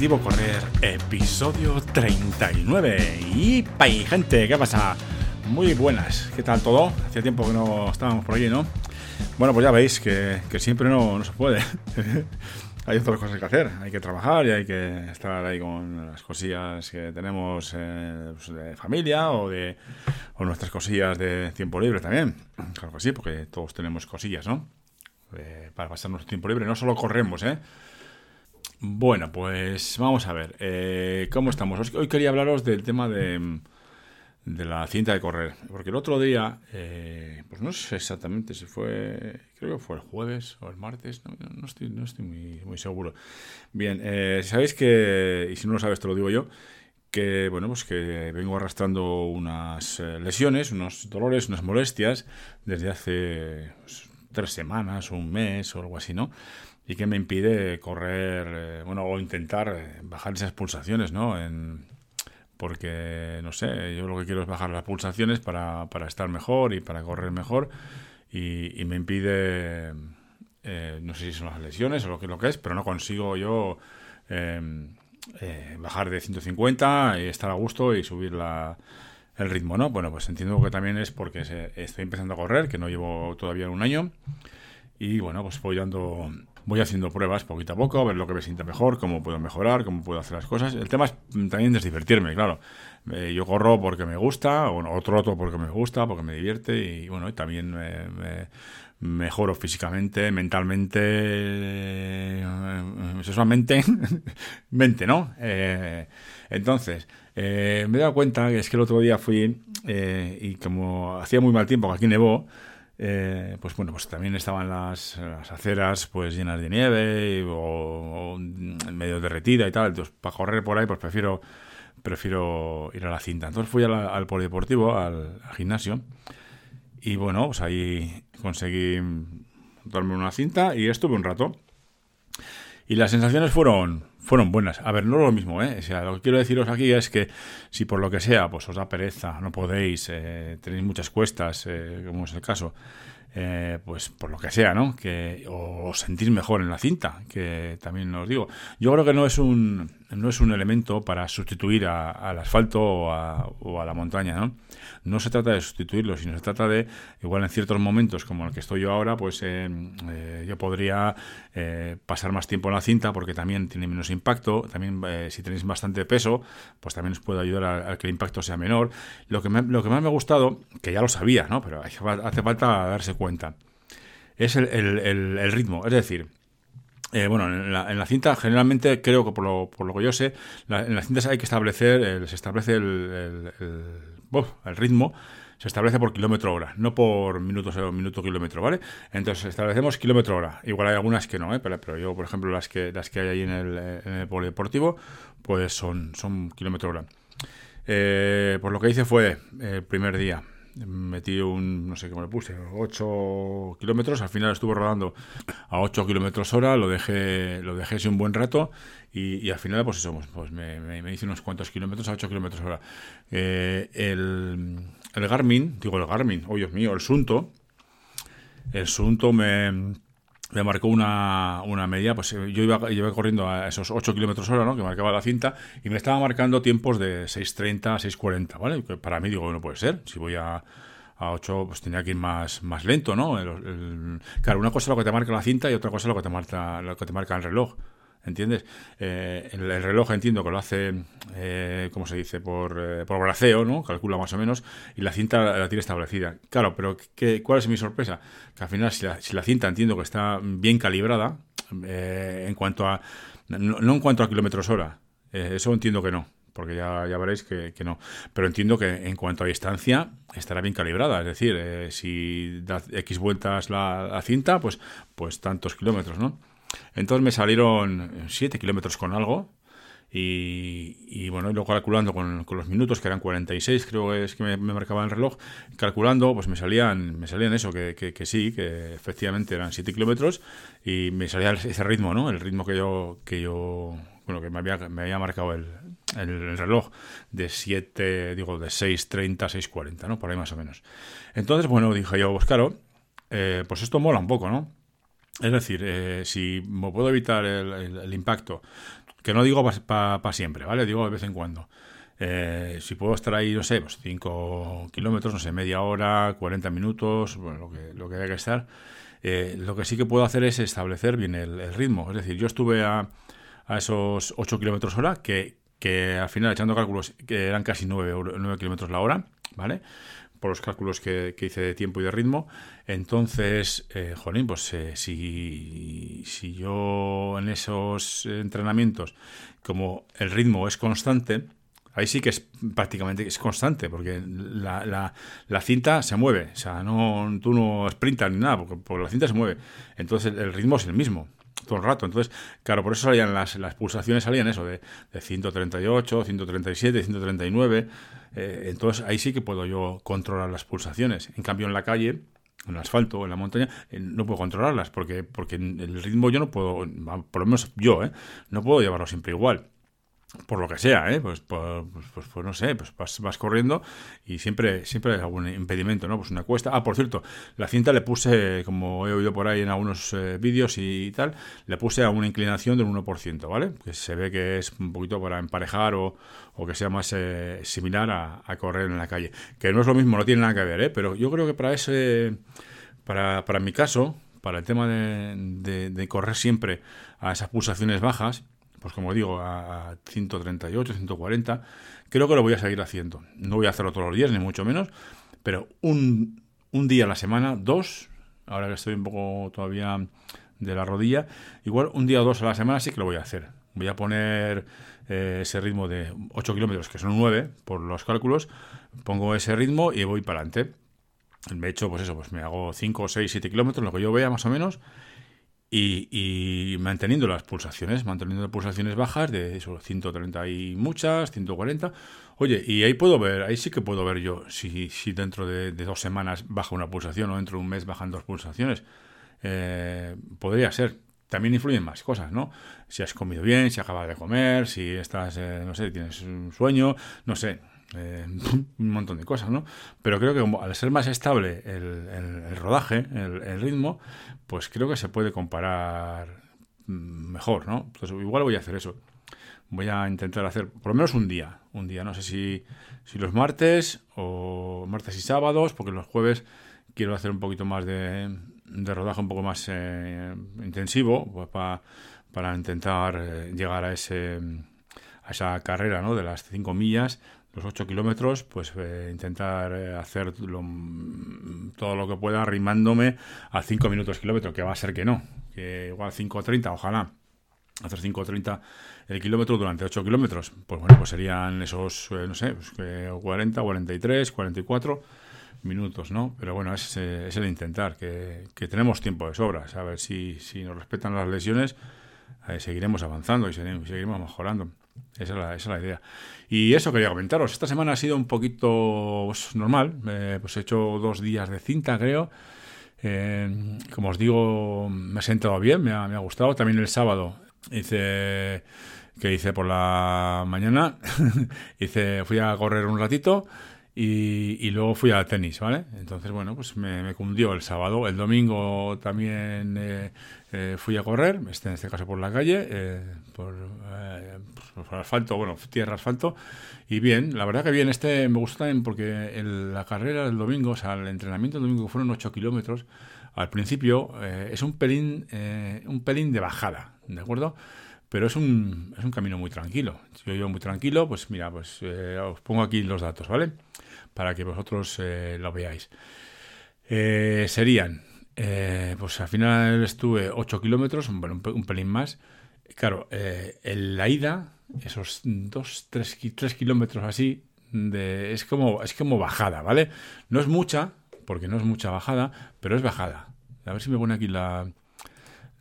Objetivo Correr, episodio 39. Y pay, gente, ¿qué pasa? Muy buenas, ¿qué tal todo? Hacía tiempo que no estábamos por allí, ¿no? Bueno, pues ya veis que, siempre no, no se puede. hay otras cosas que hacer, hay que trabajar y hay que estar ahí con las cosillas que tenemos eh, pues de familia o de o nuestras cosillas de tiempo libre también. Claro que sí, porque todos tenemos cosillas, ¿no? Eh, para pasar nuestro tiempo libre. No solo corremos, ¿eh? Bueno, pues vamos a ver. Eh, ¿Cómo estamos? Hoy quería hablaros del tema de, de la cinta de correr. Porque el otro día, eh, pues no sé exactamente si fue, creo que fue el jueves o el martes, no, estoy, no estoy muy, seguro. Bien, eh, sabéis que, y si no lo sabes te lo digo yo, que bueno, pues que vengo arrastrando unas lesiones, unos dolores, unas molestias desde hace pues, tres semanas o un mes o algo así, ¿no? Y que me impide correr, eh, bueno, o intentar eh, bajar esas pulsaciones, ¿no? En, porque, no sé, yo lo que quiero es bajar las pulsaciones para, para estar mejor y para correr mejor. Y, me impide, eh, no sé si son las lesiones o lo que, lo que es, pero no consigo yo em, bajar de 150 y estar a gusto y subir la, el ritmo, ¿no? Bueno, pues entiendo que también es porque estoy empezando a correr, que no llevo todavía un año. Y bueno, pues voy dando, voy haciendo pruebas poquito a poco, a ver lo que me sienta mejor, cómo puedo mejorar, cómo puedo hacer las cosas. El tema es también es divertirme, claro. Eh, yo corro porque me gusta, o, troto porque me gusta, porque me divierte, y bueno, y también me, mejoro físicamente, mentalmente, eh, sexualmente, mente, ¿no? Eh, entonces, me he dado cuenta que es que el otro día fui y como hacía muy mal tiempo, que aquí nevó, eh, pues bueno, pues también estaban las, aceras pues llenas de nieve o, medio derretida y tal. Entonces, para correr por ahí, pues prefiero, prefiero ir a la cinta. Entonces fui al polideportivo, al, gimnasio, y bueno, pues ahí conseguí darme una cinta y estuve un rato. Y las sensaciones fueron, fueron buenas. A ver, no lo mismo, ¿eh? O sea, lo que quiero deciros aquí es que si por lo que sea, pues os da pereza, no podéis, eh, tenéis muchas cuestas, eh, como es el caso, eh, pues por lo que sea, ¿no? Que os sentís mejor en la cinta, que también os digo. Yo creo que no es un, no es un elemento para sustituir al asfalto o a, o a, la montaña, ¿no? No se trata de sustituirlo, sino se trata de, igual en ciertos momentos como el que estoy yo ahora, pues eh, eh, yo podría pasar más tiempo en la cinta porque también tiene menos impacto, también si tenéis bastante peso, pues también os puede ayudar a, que el impacto sea menor. Lo que, lo que más me ha gustado, que ya lo sabía, ¿no? Pero hace falta darse cuenta, es el, ritmo. Es decir, eh, bueno, en la, cinta generalmente creo que por lo, por lo que yo sé, en las cintas hay que establecer, se establece el, el, ritmo, se establece por kilómetro hora, no por minutos o minuto kilómetro, ¿vale? Entonces establecemos kilómetro hora. Igual hay algunas que no, ¿eh? pero, yo, por ejemplo, las que las que hay ahí en el, en el polideportivo, pues son, son kilómetro hora. Eh, pues lo que hice fue el primer día metí un, no sé cómo le puse, 8 kilómetros, al final estuve rodando a 8 kilómetros hora, lo dejé, lo dejé un buen rato y, al final pues eso, pues, pues me, hice unos cuantos kilómetros a 8 kilómetros hora. Eh, el, el Garmin, digo el Garmin, oh Dios mío, el Sunto, el Sunto me me marcó una, una media, pues eh, yo iba, iba corriendo a esos 8 kilómetros hora, ¿no? Que marcaba la cinta, y me estaba marcando tiempos de 6.30 a 6.40, ¿vale? Que para mí digo, no puede ser, si voy a, a 8, pues tenía que ir más, más lento, ¿no? claro, una cosa es lo que te marca la cinta y otra cosa es lo que te marca, lo que te marca el reloj. ¿Entiendes? Eh, el, reloj entiendo que lo hace, eh, ¿cómo se dice? Por, eh, por braceo, ¿no? Calcula más o menos, y la cinta la, tiene establecida. Claro, pero ¿qué, ¿cuál es mi sorpresa? Que al final, si la, si la cinta entiendo que está bien calibrada, eh, en cuanto a. No, en cuanto a kilómetros hora, eso entiendo que no porque ya, ya veréis que, que, no. Pero entiendo que en cuanto a distancia estará bien calibrada, es decir, si da X vueltas la, la, cinta, pues, pues tantos kilómetros, ¿no? Entonces me salieron 7 kilómetros con algo. Y, y, bueno, y luego calculando con, los minutos, que eran 46, creo que es que me, marcaba el reloj, calculando, pues me salían, me salían eso, que, que, sí, que efectivamente eran 7 kilómetros, y me salía ese ritmo, ¿no? El ritmo que yo, que yo bueno, que me había, me había marcado el, el, reloj de 7, digo, de 6.30 a 6.40, ¿no? Por ahí más o menos. Entonces, bueno, dije yo, pues claro, eh, pues esto mola un poco, ¿no? Es decir, eh, si me puedo evitar el, impacto Que no digo para siempre, ¿vale? Digo de vez en cuando. Eh, si puedo estar ahí, no sé, pues 5 kilómetros, no sé, media hora, 40 minutos, bueno, lo que, lo que haya que estar. Eh, lo que sí que puedo hacer es establecer bien el, ritmo. Es decir, yo estuve a, a esos 8 kilómetros hora, que, que al final, echando cálculos, que eran casi 9, 9 kilómetros la hora, ¿vale? Por los cálculos que, hice de tiempo y de ritmo. Entonces, eh, jolín, pues eh, si, si yo en esos entrenamientos, como el ritmo es constante, ahí sí que es prácticamente es constante, porque la, la, cinta se mueve, o sea, no, tú no sprintas ni nada, porque, porque la cinta se mueve. Entonces el ritmo es el mismo todo el rato. Entonces, claro, por eso salían las, las pulsaciones, salían eso, de, de 138, 137, 139. entonces, ahí sí que puedo yo controlar las pulsaciones. En cambio, en la calle, en el asfalto, en la montaña, eh, no puedo controlarlas, porque, porque el ritmo yo no puedo, por lo menos yo, ¿eh? no puedo llevarlo siempre igual por lo que sea, ¿eh? pues, pues, pues, pues, no sé, pues vas, corriendo y siempre, siempre hay algún impedimento, ¿no? Pues una cuesta. Ah, por cierto, la cinta le puse, como he oído por ahí en algunos eh, vídeos y, tal, le puse a una inclinación del 1%, ¿vale? Que se ve que es un poquito para emparejar o, o que sea más eh, similar a, correr en la calle. Que no es lo mismo, no tiene nada que ver, ¿eh? Pero yo creo que para ese, para, para mi caso, para el tema de, de correr siempre a esas pulsaciones bajas, pues como digo, a 138, 140, creo que lo voy a seguir haciendo. No voy a hacerlo todos los días, ni mucho menos, pero un, un día a la semana, dos, ahora que estoy un poco todavía de la rodilla, igual un día o dos a la semana sí que lo voy a hacer. Voy a poner eh, ese ritmo de 8 kilómetros, que son 9 por los cálculos, pongo ese ritmo y voy para adelante. Me pues eso, pues me hago 5, 6, 7 kilómetros, lo que yo vea más o menos, y, manteniendo las pulsaciones, manteniendo las pulsaciones bajas de eso, 130 y muchas, 140. Oye, y ahí puedo ver, ahí sí que puedo ver yo si, si dentro de, dos semanas baja una pulsación o dentro de un mes bajan dos pulsaciones. Eh, podría ser. También influyen más cosas, ¿no? Si has comido bien, si acabas de comer, si estás, eh, no sé, tienes un sueño, no sé. Eh, un montón de cosas, ¿no? Pero creo que al ser más estable el, rodaje, el, ritmo, pues creo que se puede comparar mm, mejor, ¿no? Entonces igual voy a hacer eso. Voy a intentar hacer por lo menos un día, un día, no sé si, los martes o martes y sábados, porque los jueves quiero hacer un poquito más de, de rodaje un poco más eh, intensivo, pues para, para intentar eh, llegar a ese a esa carrera, ¿no? De las 5 millas los 8 kilómetros, pues eh, intentar eh, hacer todo lo que pueda rimándome a 5 minutos kilómetro, que va a ser que no, que igual 5.30, ojalá hacer 5.30 el kilómetro durante 8 kilómetros, pues bueno, pues serían esos, eh, no sé, pues, 40, 43, 44 minutos, ¿no? Pero bueno, es, es el intentar, que, que, tenemos tiempo de sobra, a ver si, si nos respetan las lesiones, seguiremos avanzando y seguiremos mejorando. Esa es, la, idea. Y eso quería comentaros. Esta semana ha sido un poquito pues, normal. Eh, pues he hecho dos días de cinta, creo. Eh, como os digo, me ha sentado bien, me ha, me ha, gustado. También el sábado hice que hice por la mañana. hice, fui a correr un ratito y, luego fui al tenis, ¿vale? Entonces, bueno, pues me, cundió el sábado. El domingo también eh, eh, fui a correr, este, en este caso por la calle, eh, por, por, asfalto, bueno, tierra asfalto. Y bien, la verdad que bien, este me gustó también porque la carrera del domingo, o sea, el entrenamiento del domingo fueron 8 kilómetros, al principio es un pelín, un pelín de bajada, ¿de acuerdo? pero es un, es un camino muy tranquilo. Yo llevo muy tranquilo, pues mira, pues os pongo aquí los datos, ¿vale? Para que vosotros eh, lo veáis. Eh, serían, eh, pues al final estuve 8 kilómetros, un, pelín más. Claro, en la ida, esos 2, 3, 3 kilómetros así, es, como, es como bajada, ¿vale? No es mucha, porque no es mucha bajada, pero es bajada. A ver si me pone aquí la,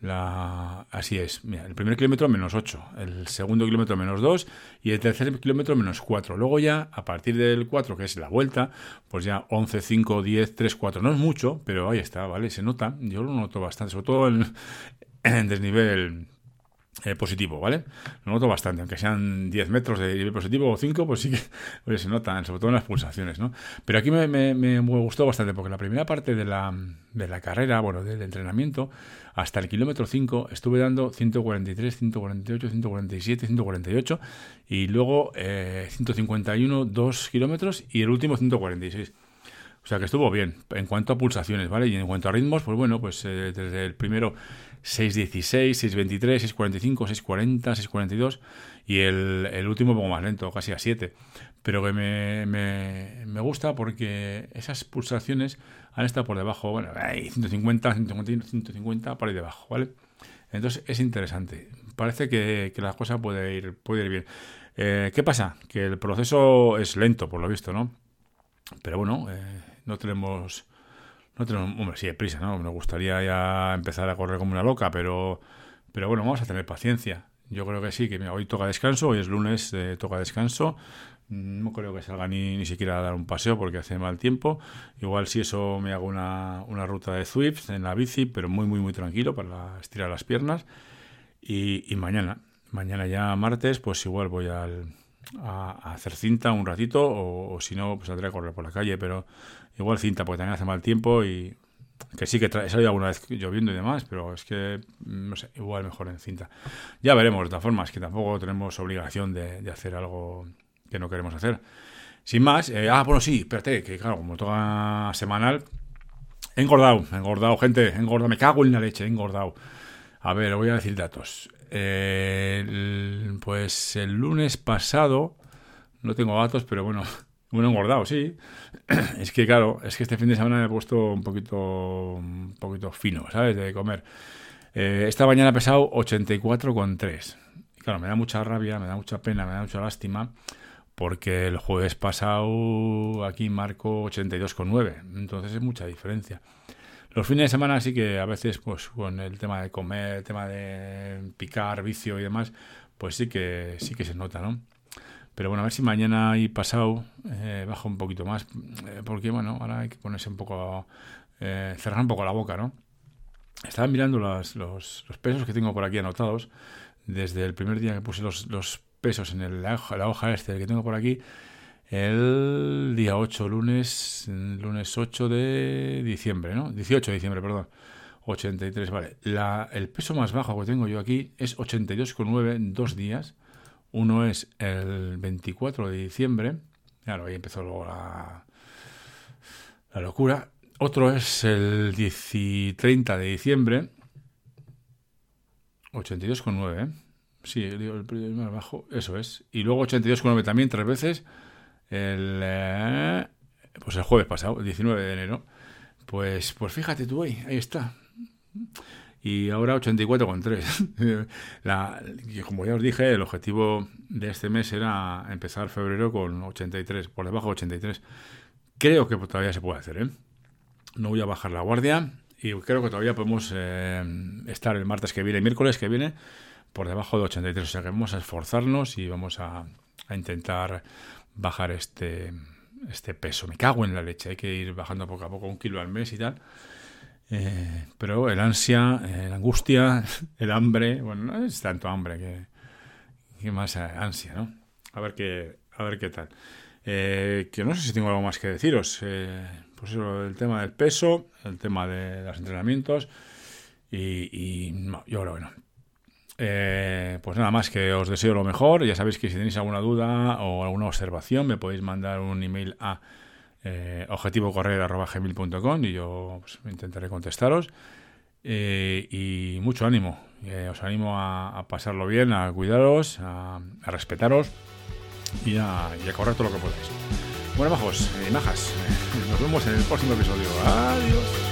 la, así es. Mira, el primer kilómetro menos 8, el segundo kilómetro menos 2 y el tercer kilómetro menos 4. Luego ya, a partir del 4, que es la vuelta, pues ya 11, 5, 10, 3, 4. No es mucho, pero ahí está, ¿vale? Se nota. Yo lo noto bastante, sobre todo en, en desnivel eh, positivo, ¿vale? Lo noto bastante, aunque sean 10 metros de nivel positivo o 5, pues sí que se notan, sobre todo en las pulsaciones, ¿no? Pero aquí me, me, gustó bastante, porque la primera parte de la, de la carrera, bueno, del entrenamiento, hasta el kilómetro 5 estuve dando 143, 148, 147, 148 y luego eh, 151, 2 kilómetros y el último 146. O sea que estuvo bien en cuanto a pulsaciones, ¿vale? Y en cuanto a ritmos, pues bueno, pues eh, desde el primero 6.16, 6.23, 6.45, 6.40, 6.42 y el, el, último un poco más lento, casi a 7. Pero que me, me, me, gusta porque esas pulsaciones han estado por debajo, bueno, hay 150, 150, 150 por ahí debajo, ¿vale? Entonces es interesante. Parece que, que la cosa puede ir, puede ir bien. Eh, ¿Qué pasa? Que el proceso es lento, por lo visto, ¿no? Pero bueno, eh, no tenemos no tenemos, hombre, sí, hay prisa, ¿no? Me gustaría ya empezar a correr como una loca, pero, pero bueno, vamos a tener paciencia. Yo creo que sí, que hoy toca descanso, hoy es lunes, eh, toca descanso. No creo que salga ni, ni siquiera a dar un paseo porque hace mal tiempo. Igual si eso me hago una, una ruta de Swift en la bici, pero muy, muy, muy tranquilo para estirar las piernas. Y, y mañana, mañana ya martes, pues igual voy al, a, hacer cinta un ratito o, o si no, pues saldré a correr por la calle, pero Igual cinta, porque también hace mal tiempo y que sí que he salido alguna vez lloviendo y demás, pero es que, no sé, igual mejor en cinta. Ya veremos, de todas formas, que tampoco tenemos obligación de, hacer algo que no queremos hacer. Sin más, eh, ah, bueno, sí, espérate, que claro, como toda semanal, he engordado, engordado, gente, he engordado, me cago en la leche, he engordado. A ver, voy a decir datos. Eh, pues el lunes pasado, no tengo datos, pero bueno, bueno, engordado, sí. Es que, claro, es que este fin de semana me he puesto un poquito, un poquito fino, ¿sabes? De comer. Eh, esta mañana he pesado 84,3. Claro, me da mucha rabia, me da mucha pena, me da mucha lástima, porque el jueves pasado aquí marco 82,9. Entonces es mucha diferencia. Los fines de semana sí que a veces, pues con el tema de comer, el tema de picar, vicio y demás, pues sí que sí que se nota, ¿no? Pero bueno, a ver si mañana y pasado eh, bajo un poquito más, eh, porque bueno, ahora hay que ponerse un poco, eh, cerrar un poco la boca, ¿no? Estaba mirando los, los, pesos que tengo por aquí anotados, desde el primer día que puse los, los pesos en el, la, hoja, la hoja este que tengo por aquí, el día 8, lunes, lunes 8 de diciembre, ¿no? 18 de diciembre, perdón. 83, vale. La, el peso más bajo que tengo yo aquí es 82,9 en dos días. Uno es el 24 de diciembre, claro, ahí empezó luego la, locura. Otro es el 10 30 de diciembre, 82,9, ¿eh? Sí, el, el más bajo, eso es. Y luego 82,9 también, tres veces. El, eh, pues el jueves pasado, el 19 de enero. Pues, pues fíjate tú ahí, ahí está y ahora 84,3. La, como ya os dije, el objetivo de este mes era empezar febrero con 83, por debajo de 83. Creo que todavía se puede hacer, ¿eh? No voy a bajar la guardia y creo que todavía podemos eh, estar el martes que viene, miércoles que viene, por debajo de 83. O sea que vamos a esforzarnos y vamos a, a intentar bajar este, este peso. Me cago en la leche, hay que ir bajando poco a poco un kilo al mes y tal. Eh, pero el ansia, eh, la angustia, el hambre, bueno, no es tanto hambre que, más ansia, ¿no? A ver qué, a ver qué tal. Eh, que no sé si tengo algo más que deciros. pues eso, el tema del peso, el tema de los entrenamientos y, no, yo creo que no. pues nada más que os deseo lo mejor. Ya sabéis que si tenéis alguna duda o alguna observación me podéis mandar un email a eh, objetivocorrer.gmail.com y yo pues, intentaré contestaros. Eh, y mucho ánimo. Eh, os animo a, pasarlo bien, a cuidaros, a, respetaros y a, y correr todo lo que podáis. Bueno, bajos y majas, nos vemos en el próximo episodio. Adiós.